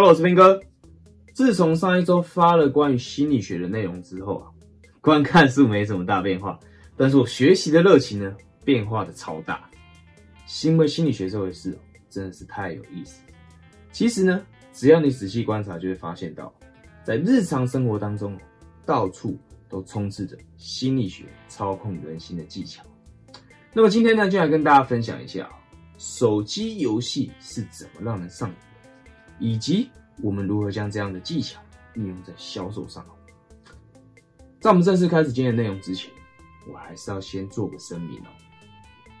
Hello，我是斌哥。自从上一周发了关于心理学的内容之后啊，观看数没什么大变化，但是我学习的热情呢，变化的超大。因为心理学这回事真的是太有意思。其实呢，只要你仔细观察，就会发现到，在日常生活当中，到处都充斥着心理学操控人心的技巧。那么今天呢，就来跟大家分享一下，手机游戏是怎么让人上瘾。以及我们如何将这样的技巧运用在销售上。在我们正式开始今天的内容之前，我还是要先做个声明哦。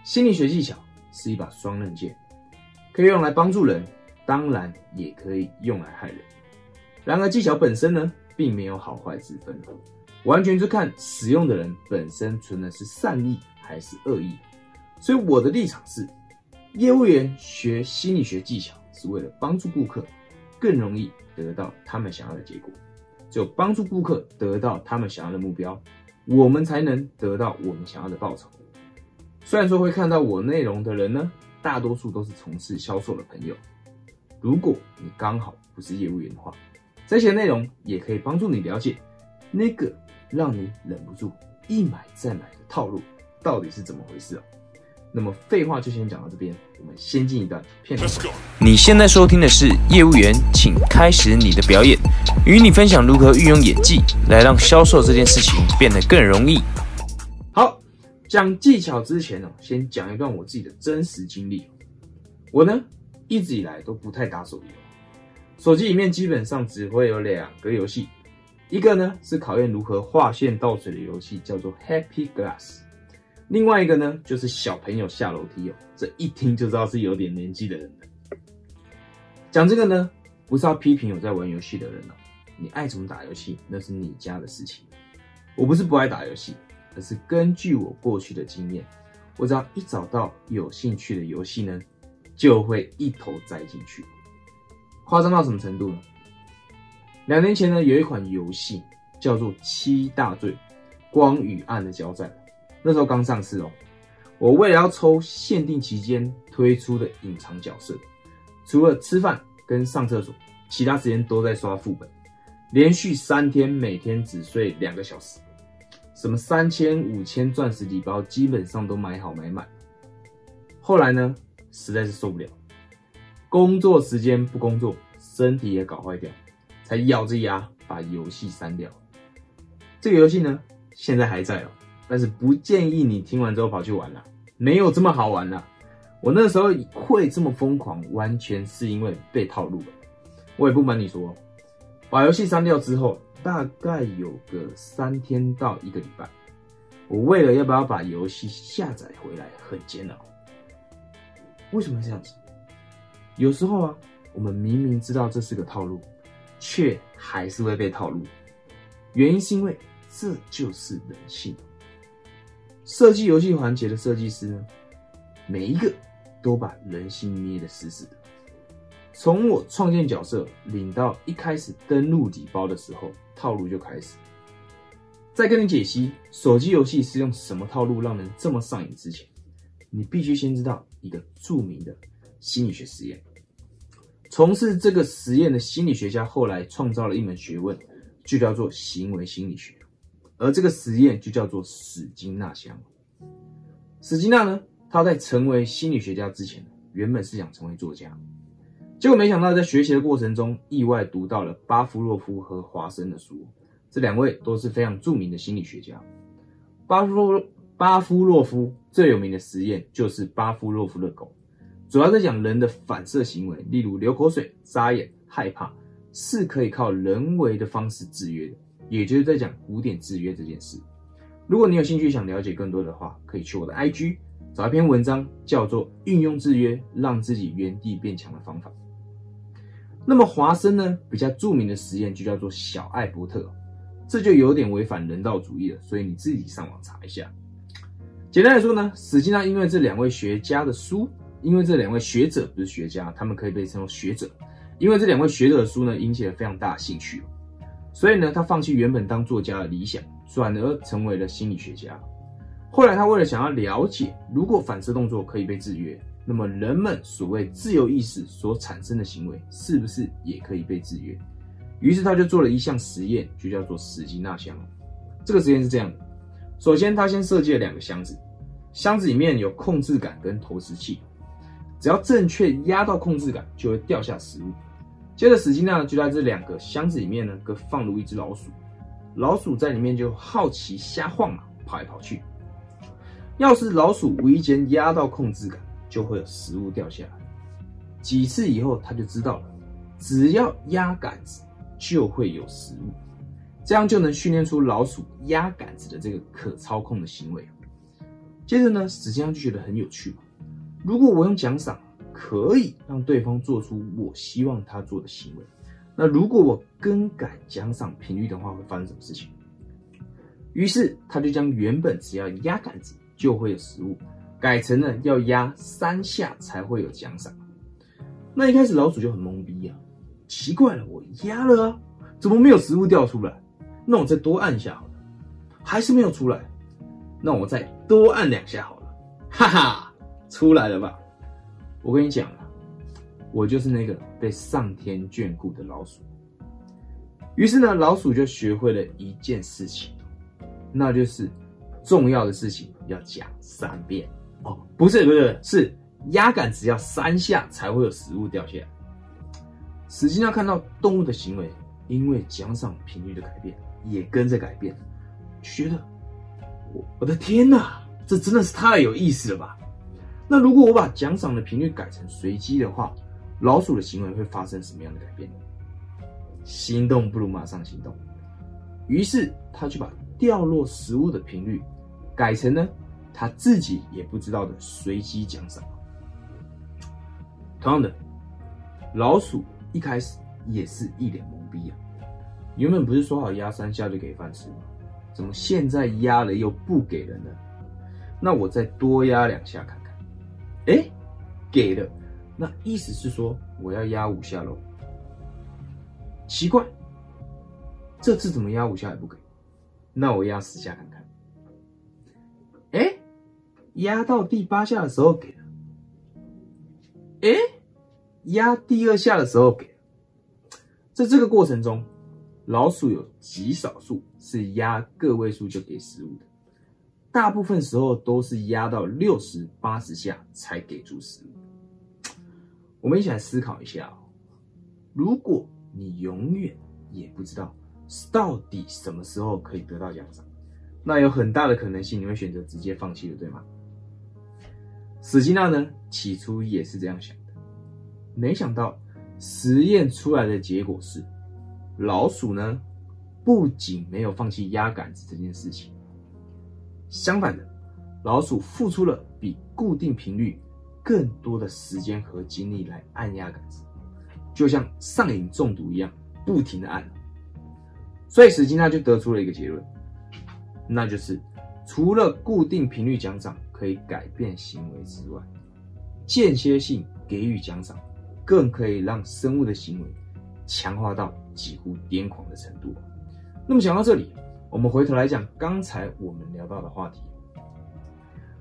心理学技巧是一把双刃剑，可以用来帮助人，当然也可以用来害人。然而技巧本身呢，并没有好坏之分，完全是看使用的人本身存的是善意还是恶意。所以我的立场是，业务员学心理学技巧。是为了帮助顾客更容易得到他们想要的结果，只有帮助顾客得到他们想要的目标，我们才能得到我们想要的报酬。虽然说会看到我内容的人呢，大多数都是从事销售的朋友。如果你刚好不是业务员的话，这些内容也可以帮助你了解那个让你忍不住一买再买的套路到底是怎么回事哦。那么废话就先讲到这边，我们先进一段片头。你现在收听的是业务员，请开始你的表演，与你分享如何运用演技来让销售这件事情变得更容易。好，讲技巧之前呢，先讲一段我自己的真实经历。我呢一直以来都不太打手游，手机里面基本上只会有两个游戏，一个呢是考验如何划线倒水的游戏，叫做 Happy Glass。另外一个呢，就是小朋友下楼梯哦，这一听就知道是有点年纪的人了。讲这个呢，不是要批评有在玩游戏的人哦，你爱怎么打游戏那是你家的事情。我不是不爱打游戏，而是根据我过去的经验，我只要一找到有兴趣的游戏呢，就会一头栽进去。夸张到什么程度呢？两年前呢，有一款游戏叫做《七大罪：光与暗的交战》。那时候刚上市哦，我为了要抽限定期间推出的隐藏角色，除了吃饭跟上厕所，其他时间都在刷副本，连续三天每天只睡两个小时，什么三千五千钻石礼包基本上都买好买满。后来呢，实在是受不了，工作时间不工作，身体也搞坏掉，才咬着牙把游戏删掉。这个游戏呢，现在还在哦。但是不建议你听完之后跑去玩了，没有这么好玩了。我那时候会这么疯狂，完全是因为被套路了。我也不瞒你说，把游戏删掉之后，大概有个三天到一个礼拜，我为了要不要把游戏下载回来，很煎熬。为什么这样子？有时候啊，我们明明知道这是个套路，却还是会被套路。原因是因为这就是人性。设计游戏环节的设计师呢，每一个都把人心捏得死死的。从我创建角色领到一开始登录礼包的时候，套路就开始。在跟你解析手机游戏是用什么套路让人这么上瘾之前，你必须先知道一个著名的心理学实验。从事这个实验的心理学家后来创造了一门学问，就叫做行为心理学。而这个实验就叫做史金纳箱。史金纳呢，他在成为心理学家之前，原本是想成为作家，结果没想到在学习的过程中，意外读到了巴夫洛夫和华生的书。这两位都是非常著名的心理学家。巴夫洛巴夫洛夫最有名的实验就是巴夫洛夫的狗，主要在讲人的反射行为，例如流口水、眨眼、害怕，是可以靠人为的方式制约的。也就是在讲古典制约这件事。如果你有兴趣想了解更多的话，可以去我的 IG 找一篇文章，叫做《运用制约让自己原地变强的方法》。那么华生呢，比较著名的实验就叫做小艾伯特，这就有点违反人道主义了，所以你自己上网查一下。简单来说呢，实际上因为这两位学家的书，因为这两位学者不是学家，他们可以被称为学者，因为这两位学者的书呢，引起了非常大的兴趣。所以呢，他放弃原本当作家的理想，转而成为了心理学家。后来，他为了想要了解如果反射动作可以被制约，那么人们所谓自由意识所产生的行为，是不是也可以被制约？于是他就做了一项实验，就叫做史金纳箱。这个实验是这样的：首先，他先设计了两个箱子，箱子里面有控制杆跟投食器，只要正确压到控制杆，就会掉下食物。接着，史金纳就在这两个箱子里面呢，各放入一只老鼠，老鼠在里面就好奇瞎晃嘛，跑来跑去。要是老鼠无意间压到控制杆，就会有食物掉下来。几次以后，他就知道了，只要压杆子。就会有食物，这样就能训练出老鼠压杆子的这个可操控的行为。接着呢，史金纳就觉得很有趣。如果我用奖赏可以让对方做出我希望他做的行为，那如果我更改奖赏频率的话，会发生什么事情？于是他就将原本只要压杆子就会有食物，改成了要压三下才会有奖赏。那一开始老鼠就很懵逼啊。奇怪了，我压了啊，怎么没有食物掉出来？那我再多按一下好了，还是没有出来。那我再多按两下好了，哈哈，出来了吧？我跟你讲啊，我就是那个被上天眷顾的老鼠。于是呢，老鼠就学会了一件事情，那就是重要的事情要讲三遍哦，不是不是是压杆，只要三下才会有食物掉下来。实际上看到动物的行为，因为奖赏频率的改变，也跟着改变，觉得我我的天哪，这真的是太有意思了吧？那如果我把奖赏的频率改成随机的话，老鼠的行为会发生什么样的改变呢？心动不如马上行动。于是他就把掉落食物的频率改成呢他自己也不知道的随机奖赏。同样的，老鼠。一开始也是一脸懵逼啊！原本不是说好压三下就给饭吃吗？怎么现在压了又不给了呢？那我再多压两下看。哎，给了，那意思是说我要压五下喽？奇怪，这次怎么压五下也不给？那我压十下看看。哎，压到第八下的时候给了。哎。压第二下的时候给了，在这个过程中，老鼠有极少数是压个位数就给食物的，大部分时候都是压到六十八十下才给出食物。我们一起来思考一下哦，如果你永远也不知道到底什么时候可以得到奖赏，那有很大的可能性你会选择直接放弃了，对吗？史金纳呢，起初也是这样想的。没想到实验出来的结果是，老鼠呢不仅没有放弃压杆子这件事情，相反的，老鼠付出了比固定频率更多的时间和精力来按压杆子，就像上瘾中毒一样，不停的按。所以史金纳就得出了一个结论，那就是除了固定频率奖赏可以改变行为之外，间歇性给予奖赏。更可以让生物的行为强化到几乎癫狂的程度。那么讲到这里，我们回头来讲刚才我们聊到的话题：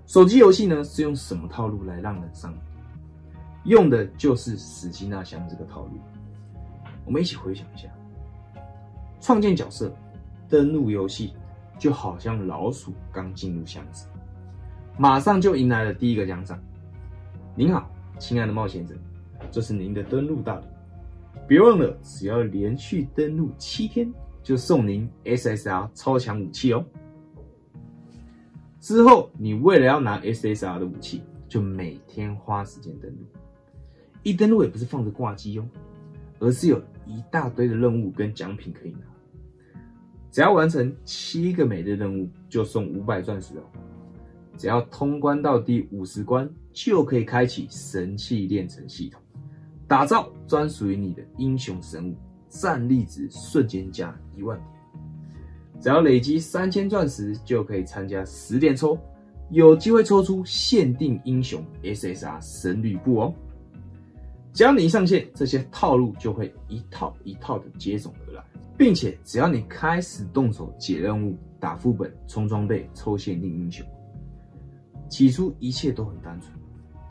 手机游戏呢是用什么套路来让人上瘾？用的就是死机纳箱这个套路。我们一起回想一下，创建角色、登录游戏，就好像老鼠刚进入箱子，马上就迎来了第一个奖赏。您好，亲爱的冒险者。这是您的登录大礼，别忘了，只要连续登录七天，就送您 SSR 超强武器哦。之后，你为了要拿 SSR 的武器，就每天花时间登录。一登录也不是放着挂机哦，而是有一大堆的任务跟奖品可以拿。只要完成七个每日任务，就送五百钻石哦。只要通关到第五十关，就可以开启神器炼成系统。打造专属于你的英雄神物，战力值瞬间加一万点。只要累积三千钻石，就可以参加十连抽，有机会抽出限定英雄 SSR 神吕布哦。只要你一上线，这些套路就会一套一套的接踵而来，并且只要你开始动手解任务、打副本、充装备、抽限定英雄，起初一切都很单纯。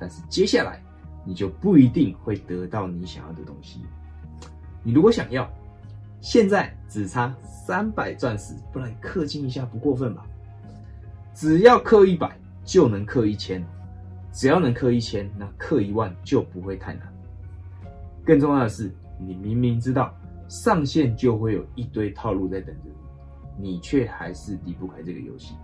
但是接下来你就不一定会得到你想要的东西。你如果想要，现在只差三百钻石，不然氪金一下不过分吧？只要氪一百就能氪一千，只要能氪一千，那氪一万就不会太难。更重要的是，你明明知道上线就会有一堆套路在等着你，你却还是离不开这个游戏，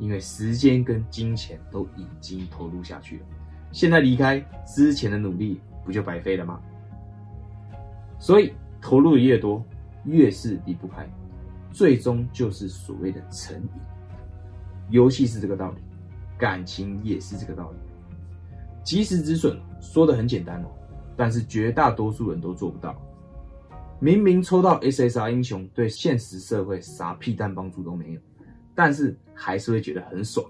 因为时间跟金钱都已经投入下去了。现在离开之前的努力，不就白费了吗？所以投入的越多，越是离不开，最终就是所谓的成瘾。游戏是这个道理，感情也是这个道理。及时止损说的很简单哦，但是绝大多数人都做不到。明明抽到 SSR 英雄，对现实社会啥屁蛋帮助都没有，但是还是会觉得很爽。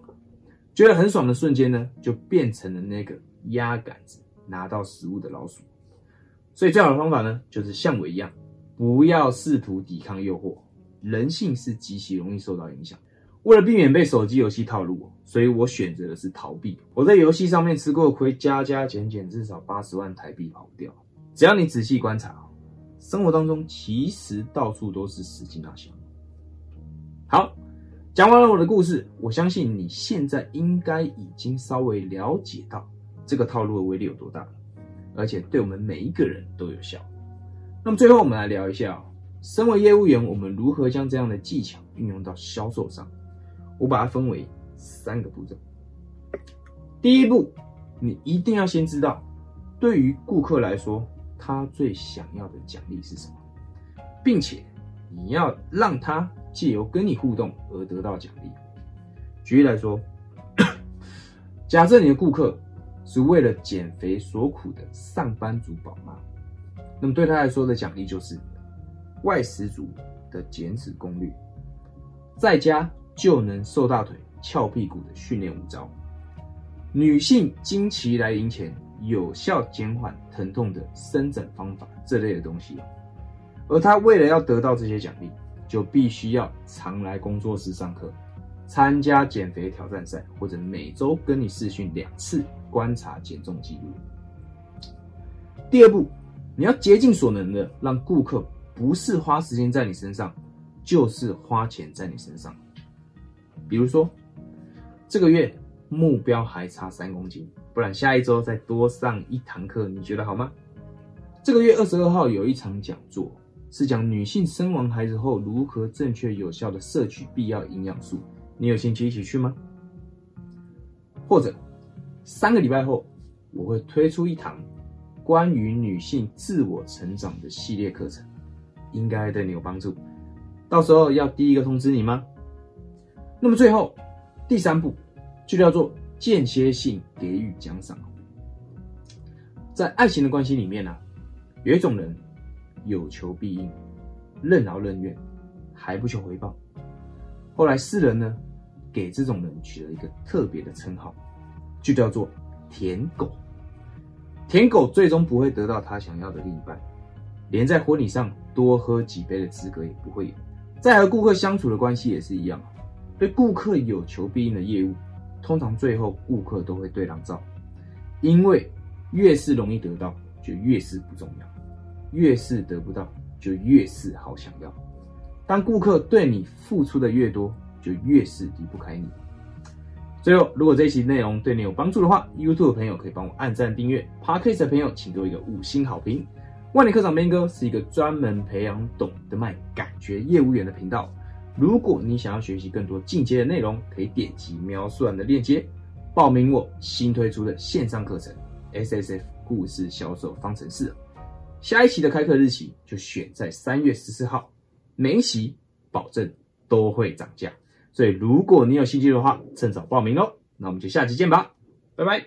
觉得很爽的瞬间呢，就变成了那个压杆子拿到食物的老鼠。所以最好的方法呢，就是像我一样，不要试图抵抗诱惑。人性是极其容易受到影响。为了避免被手机游戏套路，所以我选择的是逃避。我在游戏上面吃过亏，加加减减至少八十万台币跑不掉。只要你仔细观察，生活当中其实到处都是死金大箱。好，讲完了我的故事，我相信你现在应该已经稍微了解到这个套路的威力有多大，而且对我们每一个人都有效。那么最后我们来聊一下，身为业务员，我们如何将这样的技巧运用到销售上。我把它分为三个步骤。第一步，你一定要先知道，对于顾客来说，他最想要的奖励是什么，并且你要让他借由跟你互动而得到奖励。举例来说，假设你的顾客是为了减肥所苦的上班族宝妈，那么对他来说的奖励就是外食族的减脂攻略，在家。就能瘦大腿、翘屁股的训练五招，女性经期来临前有效减缓疼痛的伸展方法这类的东西，而她为了要得到这些奖励，就必须要常来工作室上课，参加减肥挑战赛，或者每周跟你试训两次，观察减重记录。第二步，你要竭尽所能的让顾客不是花时间在你身上，就是花钱在你身上。比如说，这个月目标还差三公斤，不然下一周再多上一堂课，你觉得好吗？这个月二十二号有一场讲座，是讲女性生完孩子后如何正确有效的摄取必要营养素，你有兴趣一起去吗？或者三个礼拜后，我会推出一堂关于女性自我成长的系列课程，应该对你有帮助，到时候要第一个通知你吗？那么最后，第三步就叫做间歇性给予奖赏。在爱情的关系里面呢，有一种人有求必应，任劳任怨，还不求回报。后来世人呢，给这种人取了一个特别的称号，就叫做舔狗。舔狗最终不会得到他想要的另一半，连在婚礼上多喝几杯的资格也不会有。在和顾客相处的关系也是一样。对顾客有求必应的业务，通常最后顾客都会对狼照，因为越是容易得到，就越是不重要；越是得不到，就越是好想要。当顾客对你付出的越多，就越是离不开你。最后，如果这一期内容对你有帮助的话，YouTube 的朋友可以帮我按赞订阅，Podcast 的朋友请给我一个五星好评。万年课长 Ben 哥是一个专门培养懂得卖感觉业务员的频道。如果你想要学习更多进阶的内容，可以点击描述栏的链接，报名我新推出的线上课程 S S F 故事销售方程式。下一期的开课日期就选在三月十四号，每一期保证都会涨价，所以如果你有兴趣的话，趁早报名哦。那我们就下期见吧，拜拜。